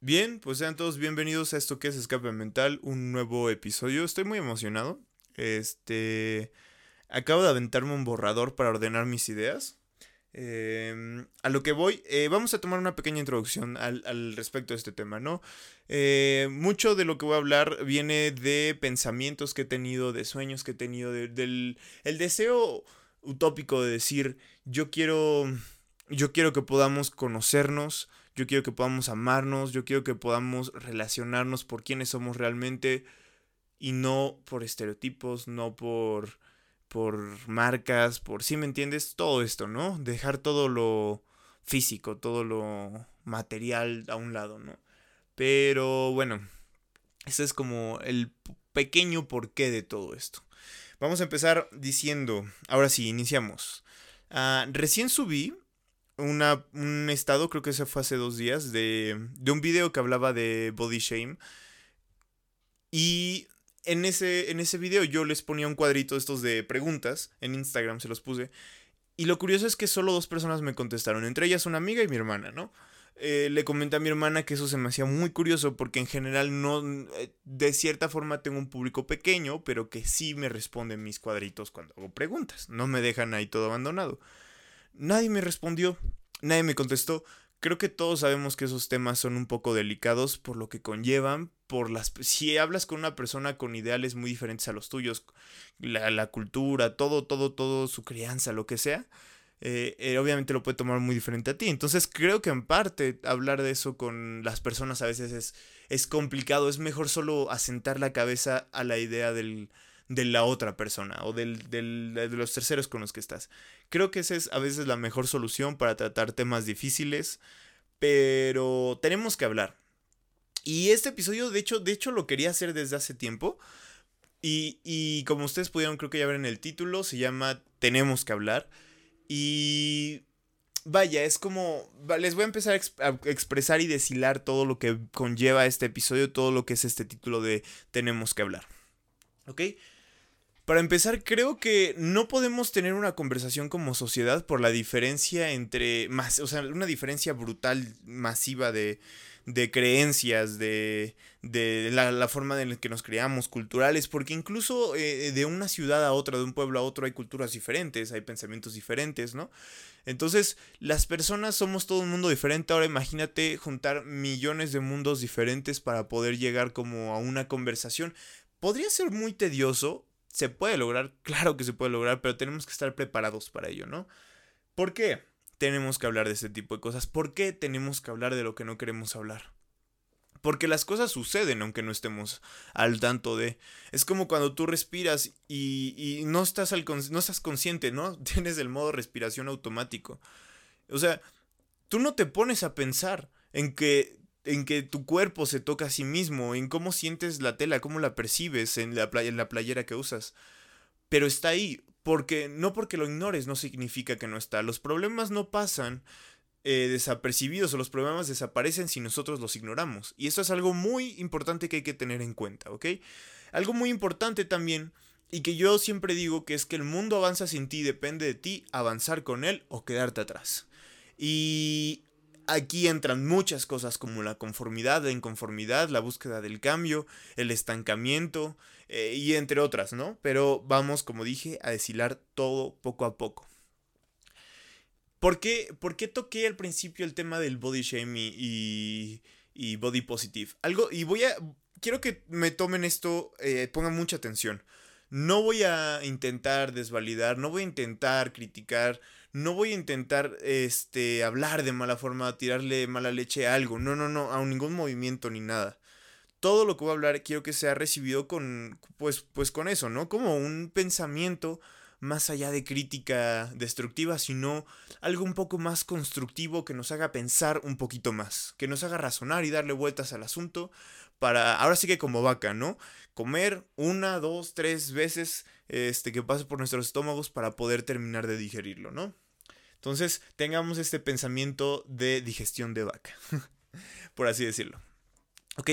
Bien, pues sean todos bienvenidos a esto que es Escape Mental, un nuevo episodio. Estoy muy emocionado. Este. Acabo de aventarme un borrador para ordenar mis ideas. Em, a lo que voy, eh, vamos a tomar una pequeña introducción al, respecto de este tema, ¿no? Eh, mucho de lo que voy a hablar viene de pensamientos que he tenido, de sueños que he tenido, del el deseo utópico de decir, yo quiero, yo quiero que podamos conocernos, yo quiero que podamos amarnos, yo quiero que podamos relacionarnos por quienes somos realmente y no por estereotipos, no por por marcas, por si me entiendes, todo esto, ¿no? Dejar todo lo físico, todo lo material a un lado, ¿no? Pero bueno, ese es como el pequeño porqué de todo esto. Vamos a empezar diciendo, ahora sí, iniciamos. Ah, recién subí una, un estado, creo que se fue hace dos días, de, de un video que hablaba de body shame. Y en ese, en ese video yo les ponía un cuadrito estos de preguntas, en Instagram se los puse. Y lo curioso es que solo dos personas me contestaron, entre ellas una amiga y mi hermana, ¿no? Eh, le comenté a mi hermana que eso se me hacía muy curioso porque en general no, eh, de cierta forma tengo un público pequeño, pero que sí me responden mis cuadritos cuando hago preguntas, no me dejan ahí todo abandonado. Nadie me respondió, nadie me contestó. Creo que todos sabemos que esos temas son un poco delicados por lo que conllevan, por las... Si hablas con una persona con ideales muy diferentes a los tuyos, la, cultura, todo, todo, todo, su crianza, lo que sea, eh, eh, obviamente lo puede tomar muy diferente a ti. Entonces creo que en parte hablar de eso con las personas a veces es, es complicado, es mejor solo asentar la cabeza a la idea del, de la otra persona o del, del, de los terceros con los que estás. Creo que esa es a veces la mejor solución para tratar temas difíciles, pero tenemos que hablar. Y este episodio, de hecho, de hecho lo quería hacer desde hace tiempo. Y, y como ustedes pudieron creo que ya ver en el título, se llama Tenemos que hablar. Y vaya, es como. Les voy a empezar a, expresar y deshilar todo lo que conlleva este episodio, todo lo que es este título de Tenemos que hablar. ¿Ok? Para empezar, creo que no podemos tener una conversación como sociedad por la diferencia entre. O sea, una diferencia brutal, masiva de, de creencias, de, de la, forma en la que nos creamos, culturales, porque incluso eh, de una ciudad a otra, de un pueblo a otro, hay culturas diferentes, hay pensamientos diferentes, ¿no? Entonces, las personas somos todo un mundo diferente. Ahora imagínate juntar millones de mundos diferentes para poder llegar como a una conversación. Podría ser muy tedioso, se puede lograr, claro que se puede lograr, pero tenemos que estar preparados para ello, ¿no? ¿Por qué tenemos que hablar de este tipo de cosas? ¿Por qué tenemos que hablar de lo que no queremos hablar? Porque las cosas suceden aunque no estemos al tanto de. Es como cuando tú respiras y, y no, estás al, no estás consciente, ¿no? Tienes el modo respiración automático. O sea, tú no te pones a pensar en que en que tu cuerpo se toca a sí mismo, en cómo sientes la tela, cómo la percibes en la, en la playera que usas. Pero está ahí, porque no porque lo ignores no significa que no está. Los problemas no pasan eh, desapercibidos o los problemas desaparecen si nosotros los ignoramos. Y eso es algo muy importante que hay que tener en cuenta, ¿ok? Algo muy importante también y que yo siempre digo que es que el mundo avanza sin ti, depende de ti avanzar con él o quedarte atrás. Y Aquí entran muchas cosas como la conformidad, la inconformidad, la búsqueda del cambio, el estancamiento eh, y entre otras, ¿no? Pero vamos, como dije, a deshilar todo poco a poco. ¿Por qué, ¿Por qué toqué al principio el tema del body shame y, y, body positive? Algo, y voy a, quiero que me tomen esto, eh, pongan mucha atención. No voy a intentar desvalidar, no voy a intentar criticar, no voy a intentar este hablar de mala forma, tirarle mala leche a algo, no, no, no, a ningún movimiento ni nada. Todo lo que voy a hablar quiero que sea recibido con pues pues con eso, ¿no? Como un pensamiento más allá de crítica destructiva, sino algo un poco más constructivo que nos haga pensar un poquito más, que nos haga razonar y darle vueltas al asunto para, ahora sí que como vaca, ¿no? Comer una, dos, tres veces este, que pase por nuestros estómagos para poder terminar de digerirlo, ¿no? Entonces, tengamos este pensamiento de digestión de vaca, por así decirlo. Ok,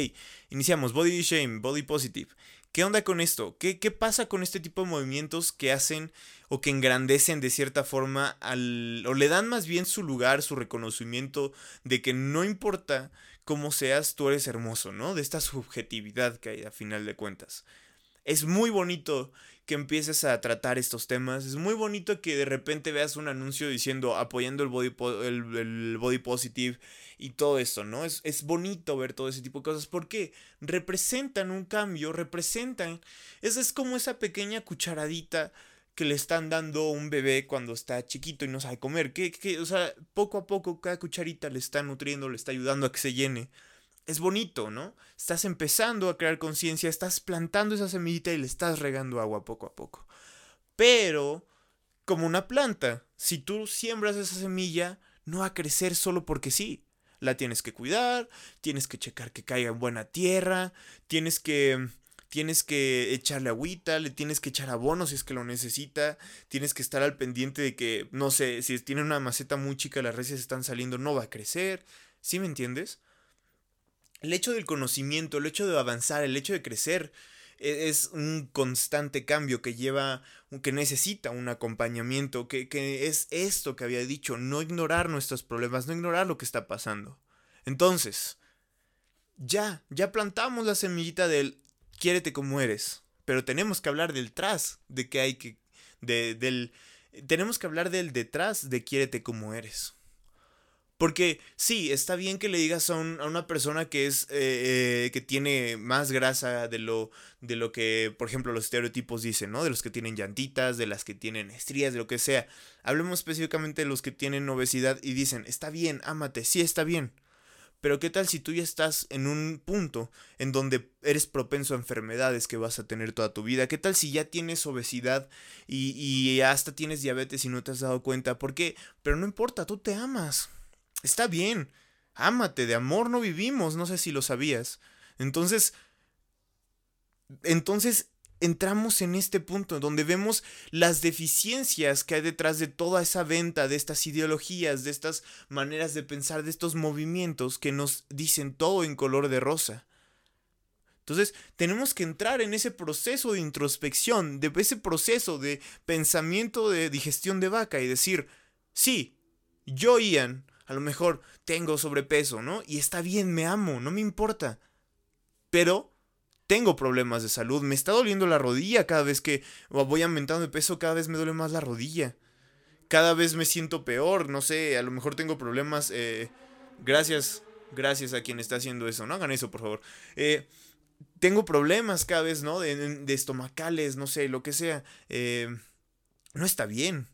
iniciamos. Body shame, body positive. ¿Qué onda con esto? ¿Qué, ¿Qué, pasa con este tipo de movimientos que hacen o que engrandecen de cierta forma al... o le dan más bien su lugar, su reconocimiento de que no importa cómo seas, tú eres hermoso, ¿no? De esta subjetividad que hay a final de cuentas. Es muy bonito que empieces a tratar estos temas. Es muy bonito que de repente veas un anuncio diciendo apoyando el body, el, body positive y todo esto, ¿no? Es, es, bonito ver todo ese tipo de cosas porque representan un cambio, representan. Esa es como esa pequeña cucharadita que le están dando un bebé cuando está chiquito y no sabe comer. Que, que, o sea, poco a poco cada cucharita le está nutriendo, le está ayudando a que se llene es bonito, ¿no? Estás empezando a crear conciencia, estás plantando esa semillita y le estás regando agua poco a poco. Pero, como una planta, si tú siembras esa semilla, no va a crecer solo porque sí. La tienes que cuidar, tienes que checar que caiga en buena tierra, tienes que tienes que echarle agüita, le tienes que echar abono si es que lo necesita, tienes que estar al pendiente de que, no sé, si tiene una maceta muy chica, las reses están saliendo, no va a crecer, ¿sí me entiendes? El hecho del conocimiento, el hecho de avanzar, el hecho de crecer, e, es un constante cambio que lleva, que necesita un acompañamiento, que, que, es esto que había dicho, no ignorar nuestros problemas, no ignorar lo que está pasando. Entonces, ya, ya plantamos la semillita del quiérete como eres, pero tenemos que hablar del tras, de que hay que, de, del, tenemos que hablar del detrás de quiérete como eres. Porque sí, está bien que le digas a, una persona que es eh, eh, que tiene más grasa de lo, de lo que, por ejemplo, los estereotipos dicen, ¿no? De los que tienen llantitas, de las que tienen estrías, de lo que sea. Hablemos específicamente de los que tienen obesidad y dicen, está bien, ámate, sí está bien. Pero ¿qué tal si tú ya estás en un punto en donde eres propenso a enfermedades que vas a tener toda tu vida? ¿Qué tal si ya tienes obesidad y, y hasta tienes diabetes y no te has dado cuenta? ¿Por qué? Pero no importa, tú te amas. Está bien. Ámate, de amor no vivimos, no sé si lo sabías. Entonces, entonces entramos en este punto donde vemos las deficiencias que hay detrás de toda esa venta, de estas ideologías, de estas maneras de pensar, de estos movimientos que nos dicen todo en color de rosa. Entonces, tenemos que entrar en ese proceso de introspección, de ese proceso de pensamiento de digestión de vaca y decir, sí, yo, Ian, a lo mejor tengo sobrepeso, ¿no? Y está bien, me amo, no me importa. Pero tengo problemas de salud, me está doliendo la rodilla cada vez que voy aumentando de peso, cada vez me duele más la rodilla. Cada vez me siento peor, no sé, a lo mejor tengo problemas. Eh, gracias, gracias a quien está haciendo eso, no hagan eso, por favor. Eh, tengo problemas cada vez, ¿no? De, estomacales, no sé, lo que sea. Eh, no está bien.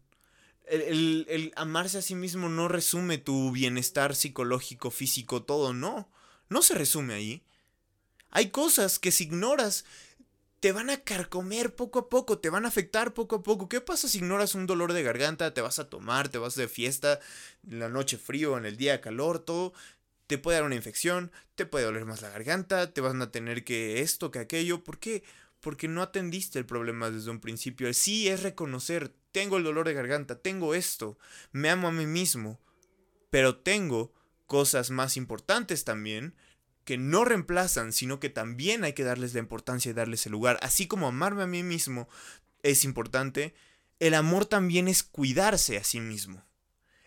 El, amarse a sí mismo no resume tu bienestar psicológico, físico, todo, no. No se resume ahí. Hay cosas que si ignoras te van a carcomer poco a poco, te van a afectar poco a poco. ¿Qué pasa si ignoras un dolor de garganta? Te vas a tomar, te vas de fiesta, en la noche frío, en el día calor, todo. Te puede dar una infección, te puede doler más la garganta, te van a tener que esto, que aquello. ¿Por qué? Porque no atendiste el problema desde un principio. Sí es reconocer, tengo el dolor de garganta, tengo esto, me amo a mí mismo, pero tengo cosas más importantes también que no reemplazan, sino que también hay que darles la importancia y darles el lugar. Así como amarme a mí mismo es importante, el amor también es cuidarse a sí mismo.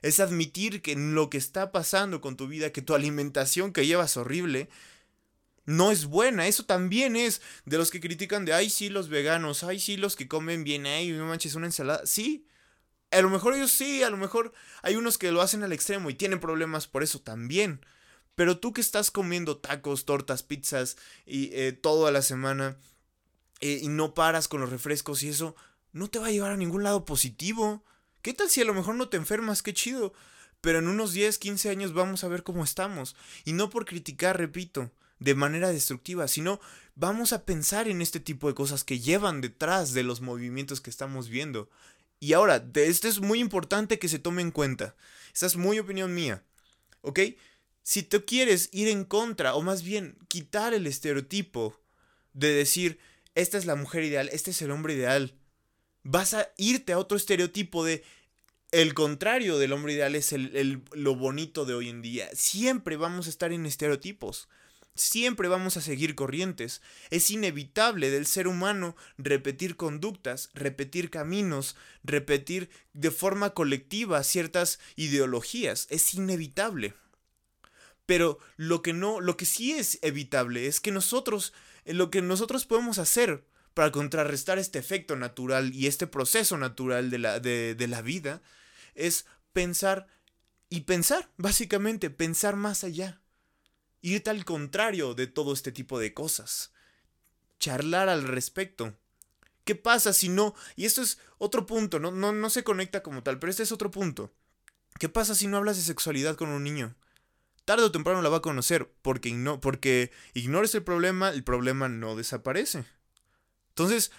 Es admitir que lo que está pasando con tu vida, que tu alimentación que llevas horrible, no es buena. Eso también es de los que critican de, ay, sí, los veganos, ay, sí, los que comen bien, ay, no manches, una ensalada. Sí, a lo mejor ellos sí, a lo mejor hay unos que lo hacen al extremo y tienen problemas por eso también. Pero tú que estás comiendo tacos, tortas, pizzas y eh, toda la semana eh, y no paras con los refrescos y eso, no te va a llevar a ningún lado positivo. ¿Qué tal si a lo mejor no te enfermas? Qué chido. Pero en unos 10, 15 años vamos a ver cómo estamos. Y no por criticar, repito, de manera destructiva, sino vamos a pensar en este tipo de cosas que llevan detrás de los movimientos que estamos viendo. Y ahora, esto es muy importante que se tome en cuenta. Esta es muy opinión mía. ¿Ok? Si tú quieres ir en contra, o más bien quitar el estereotipo de decir, esta es la mujer ideal, este es el hombre ideal, vas a irte a otro estereotipo de el contrario del hombre ideal es el, lo bonito de hoy en día. Siempre vamos a estar en estereotipos. Siempre vamos a seguir corrientes. Es inevitable del ser humano repetir conductas, repetir caminos, repetir de forma colectiva ciertas ideologías. Es inevitable. Pero lo que no, lo que sí es evitable es que nosotros, eh, lo que nosotros podemos hacer para contrarrestar este efecto natural y este proceso natural de la, de, de la vida es pensar y pensar, básicamente, pensar más allá irte al contrario de todo este tipo de cosas. Charlar al respecto. ¿Qué pasa si no? Y esto es otro punto, no, no, no se conecta como tal, pero este es otro punto. ¿Qué pasa si no hablas de sexualidad con un niño? Tarde o temprano la va a conocer, porque, no, porque ignores el problema, el problema no desaparece. Entonces,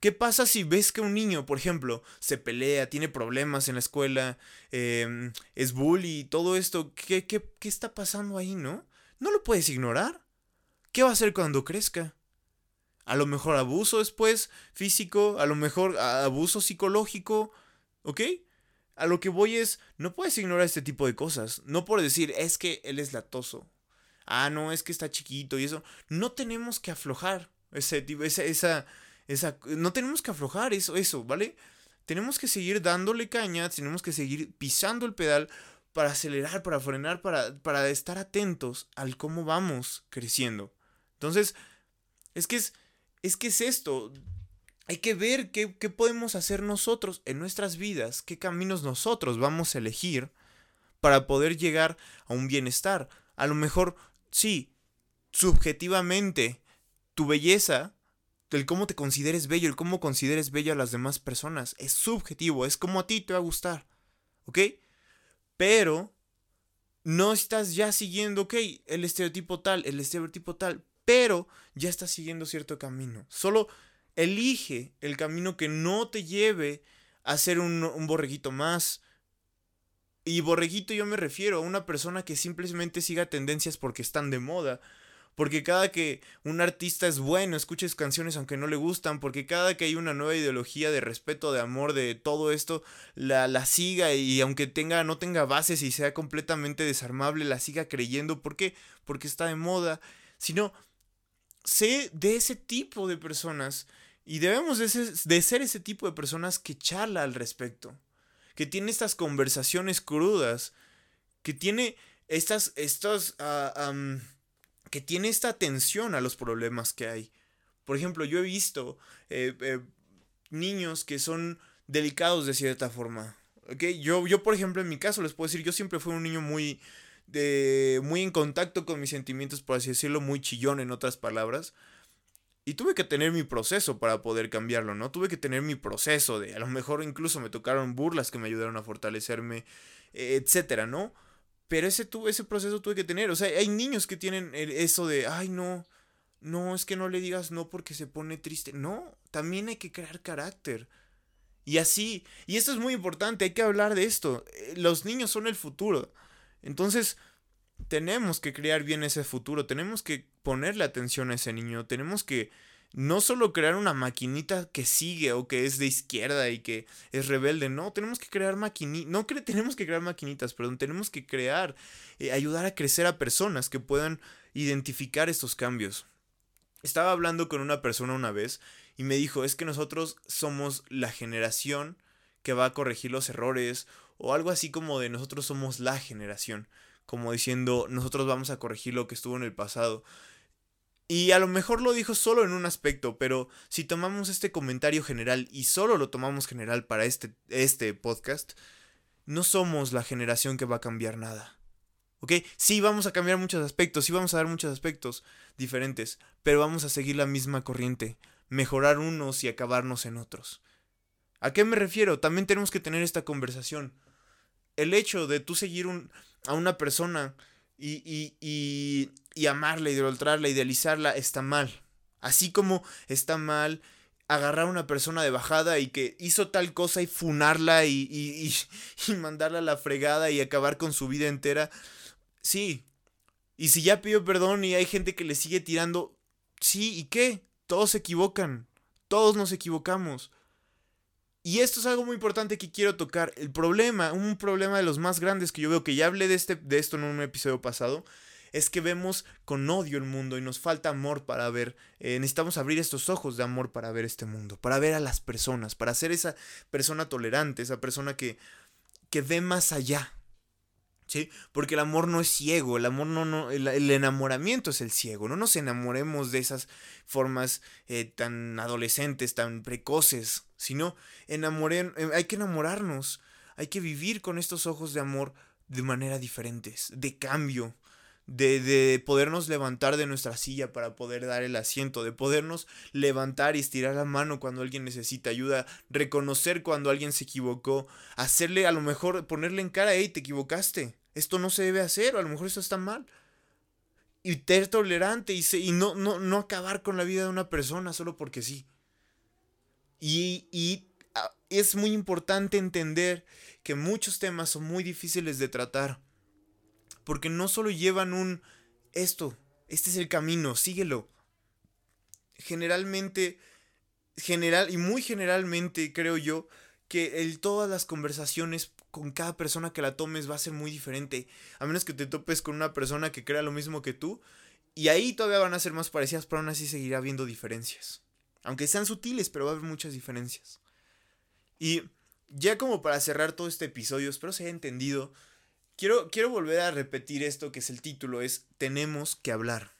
¿Qué pasa si ves que un niño, por ejemplo, se pelea, tiene problemas en la escuela, em, es bully, todo esto? ¿Qué, qué, qué está pasando ahí, no? No lo puedes ignorar. ¿Qué va a hacer cuando crezca? A lo mejor abuso después físico, a lo mejor abuso psicológico, ¿ok? A lo que voy es, no puedes ignorar este tipo de cosas. No por decir, es que él es latoso. Ah, no, es que está chiquito y eso. No tenemos que aflojar ese tipo, esa, esa, esa, no tenemos que aflojar eso, eso, ¿vale? Tenemos que seguir dándole caña, tenemos que seguir pisando el pedal para acelerar, para frenar, para, para estar atentos al cómo vamos creciendo. Entonces, es que es, es que es esto. Hay que ver qué, qué podemos hacer nosotros en nuestras vidas, qué caminos nosotros vamos a elegir para poder llegar a un bienestar. A lo mejor, sí, subjetivamente, tu belleza, el cómo te consideres bello, el cómo consideres bello a las demás personas, es subjetivo, es como a ti te va a gustar. ¿Ok? Pero no estás ya siguiendo, ok, el estereotipo tal, el estereotipo tal, pero ya estás siguiendo cierto camino. Solo elige el camino que no te lleve a ser un, un borreguito más. Y borreguito yo me refiero a una persona que simplemente siga tendencias porque están de moda porque cada que un artista es bueno, escuches canciones aunque no le gustan, porque cada que hay una nueva ideología de respeto, de amor, de todo esto, la, la siga y aunque tenga, no tenga bases y sea completamente desarmable, la siga creyendo. ¿Por qué? Porque está de moda. Sino, sé de ese tipo de personas y debemos de ser, ese tipo de personas que charla al respecto, que tiene estas conversaciones crudas, que tiene estas, estos, ah, que tiene esta atención a los problemas que hay. Por ejemplo, yo he visto eh, eh, niños que son delicados de cierta forma. ¿okay? Yo, yo, por ejemplo, en mi caso les puedo decir, yo siempre fui un niño muy, de, muy en contacto con mis sentimientos, por así decirlo, muy chillón en otras palabras. Y tuve que tener mi proceso para poder cambiarlo, ¿no? Tuve que tener mi proceso de, a lo mejor incluso me tocaron burlas que me ayudaron a fortalecerme, etcétera, ¿no? Pero ese, ese proceso tuve que tener. O sea, hay niños que tienen eso de, ay, no, no, es que no le digas no porque se pone triste. No, también hay que crear carácter. Y así, y esto es muy importante, hay que hablar de esto. Eh, los niños son el futuro. Entonces, tenemos que crear bien ese futuro, tenemos que ponerle atención a ese niño, tenemos que no solo crear una maquinita que sigue o que es de izquierda y que es rebelde, no, tenemos que crear maquinitas, no tenemos que crear maquinitas, perdón, tenemos que crear, eh, ayudar a crecer a personas que puedan identificar estos cambios. Estaba hablando con una persona una vez y me dijo, es que nosotros somos la generación que va a corregir los errores o algo así como de nosotros somos la generación, como diciendo, nosotros vamos a corregir lo que estuvo en el pasado. Y a lo mejor lo dijo solo en un aspecto, pero si tomamos este comentario general y solo lo tomamos general para este, este podcast, no somos la generación que va a cambiar nada. ¿Ok? Sí, vamos a cambiar muchos aspectos, sí vamos a dar muchos aspectos diferentes, pero vamos a seguir la misma corriente, mejorar unos y acabarnos en otros. ¿A qué me refiero? También tenemos que tener esta conversación. El hecho de tú seguir un, a una persona y, y, y, y amarla, idolatrarla, idealizarla, está mal. Así como está mal agarrar a una persona de bajada y que hizo tal cosa y funarla y, y, y, mandarla a la fregada y acabar con su vida entera. Sí. Y si ya pidió perdón y hay gente que le sigue tirando, sí, ¿y qué? Todos se equivocan. Todos nos equivocamos. Y esto es algo muy importante que quiero tocar. El problema, un problema de los más grandes que yo veo, que ya hablé de, este, de esto en un episodio pasado, es que vemos con odio el mundo y nos falta amor para ver, eh, necesitamos abrir estos ojos de amor para ver este mundo, para ver a las personas, para ser esa persona tolerante, esa persona que, que ve más allá. ¿Sí? Porque el amor no es ciego, el amor no, no el, enamoramiento es el ciego. No nos enamoremos de esas formas eh, tan adolescentes, tan precoces, sino enamoren, eh, hay que enamorarnos, hay que vivir con estos ojos de amor de manera diferentes, de cambio, de, de, podernos levantar de nuestra silla para poder dar el asiento, de podernos levantar y estirar la mano cuando alguien necesita ayuda, reconocer cuando alguien se equivocó, hacerle a lo mejor ponerle en cara, hey, te equivocaste, esto no se debe hacer, a lo mejor esto está mal. Y ser tolerante y, y no, no, no acabar con la vida de una persona solo porque sí. Y, y ah, es muy importante entender que muchos temas son muy difíciles de tratar. Porque no solo llevan un esto, este es el camino, síguelo. Generalmente, general y muy generalmente creo yo que el, todas las conversaciones con cada persona que la tomes va a ser muy diferente. A menos que te topes con una persona que crea lo mismo que tú. Y ahí todavía van a ser más parecidas, pero aún así seguirá habiendo diferencias. Aunque sean sutiles, pero va a haber muchas diferencias. Y ya como para cerrar todo este episodio, espero se haya entendido. Quiero, quiero volver a repetir esto que es el título, es Tenemos que hablar.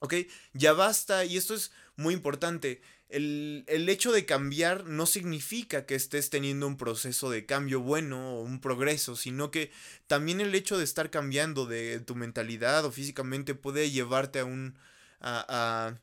¿Ok? Ya basta, y esto es muy importante. El, el, hecho de cambiar no significa que estés teniendo un proceso de cambio bueno o un progreso, sino que también el hecho de estar cambiando de tu mentalidad o físicamente puede llevarte a un. a, a,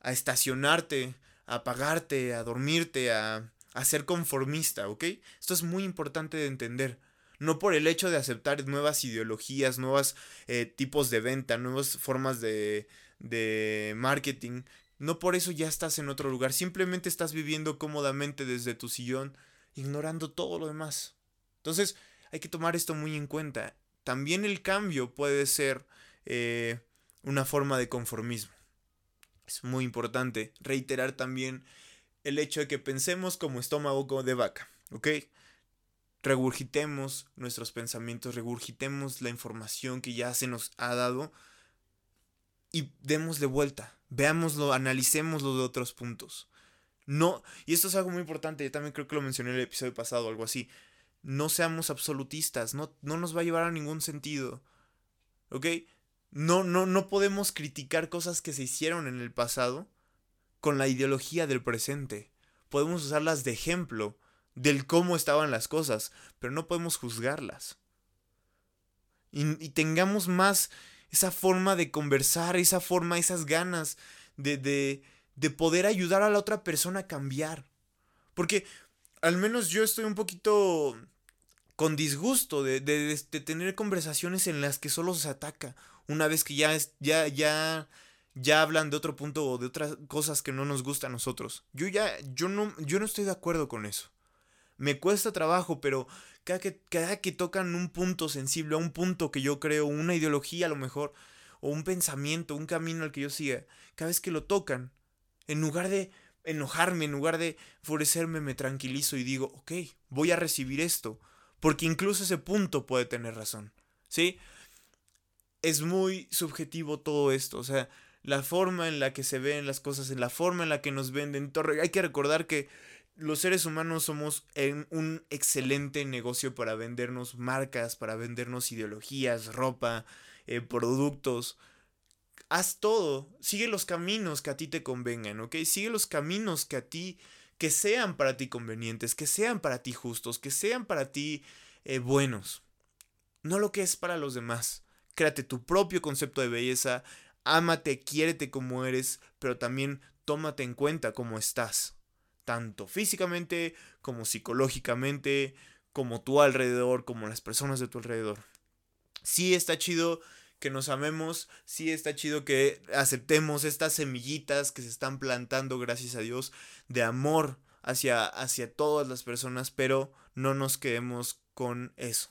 a estacionarte, a apagarte, a dormirte, a, a ser conformista, ¿ok? Esto es muy importante de entender. No por el hecho de aceptar nuevas ideologías, nuevos eh, tipos de venta, nuevas formas de, de marketing. No por eso ya estás en otro lugar. Simplemente estás viviendo cómodamente desde tu sillón, ignorando todo lo demás. Entonces, hay que tomar esto muy en cuenta. También el cambio puede ser eh, una forma de conformismo. Es muy importante reiterar también el hecho de que pensemos como estómago de vaca, ¿ok? Regurgitemos nuestros pensamientos, regurgitemos la información que ya se nos ha dado y demos de vuelta, veámoslo, analicémoslo de otros puntos. No, y esto es algo muy importante, yo también creo que lo mencioné en el episodio pasado, algo así. No seamos absolutistas, no, no nos va a llevar a ningún sentido. ¿Ok? No, no, no podemos criticar cosas que se hicieron en el pasado con la ideología del presente. Podemos usarlas de ejemplo del cómo estaban las cosas, pero no podemos juzgarlas. Y, tengamos más esa forma de conversar, esa forma, esas ganas de, de, de poder ayudar a la otra persona a cambiar. Porque al menos yo estoy un poquito con disgusto de, de, de, tener conversaciones en las que solo se ataca. Una vez que ya, es, ya, ya ya hablan de otro punto o de otras cosas que no nos gustan a nosotros. Yo ya, yo no, yo no estoy de acuerdo con eso. Me cuesta trabajo, pero cada que, cada que tocan un punto sensible, un punto que yo creo, una ideología a lo mejor, o un pensamiento, un camino al que yo siga, cada vez que lo tocan, en lugar de enojarme, en lugar de enfurecerme, me tranquilizo y digo, ok, voy a recibir esto, porque incluso ese punto puede tener razón, ¿sí? Es muy subjetivo todo esto, o sea, la forma en la que se ven las cosas, en la forma en la que nos venden. Hay que recordar que los seres humanos somos en un excelente negocio para vendernos marcas, para vendernos ideologías, ropa, eh, productos. Haz todo, sigue los caminos que a ti te convengan, ¿ok? Sigue los caminos que a ti, que sean para ti convenientes, que sean para ti justos, que sean para ti eh, buenos. No lo que es para los demás. Créate tu propio concepto de belleza, Ámate, quiérete como eres, pero también tómate en cuenta cómo estás, tanto físicamente como psicológicamente, como tu alrededor, como las personas de tu alrededor. Sí está chido que nos amemos, sí está chido que aceptemos estas semillitas que se están plantando, gracias a Dios, de amor hacia, hacia todas las personas, pero no nos quedemos con eso.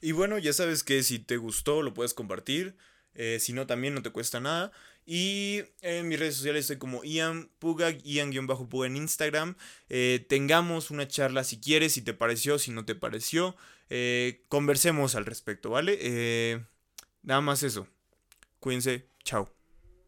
Y bueno, ya sabes que si te gustó lo puedes compartir. Eh, si no, también no te cuesta nada. Y en mis redes sociales estoy como Ian Pugag, Ian-Puga en Instagram. Eh, tengamos una charla si quieres, si te pareció, si no te pareció. Eh, conversemos al respecto, ¿vale? nada más eso. Cuídense. Chao.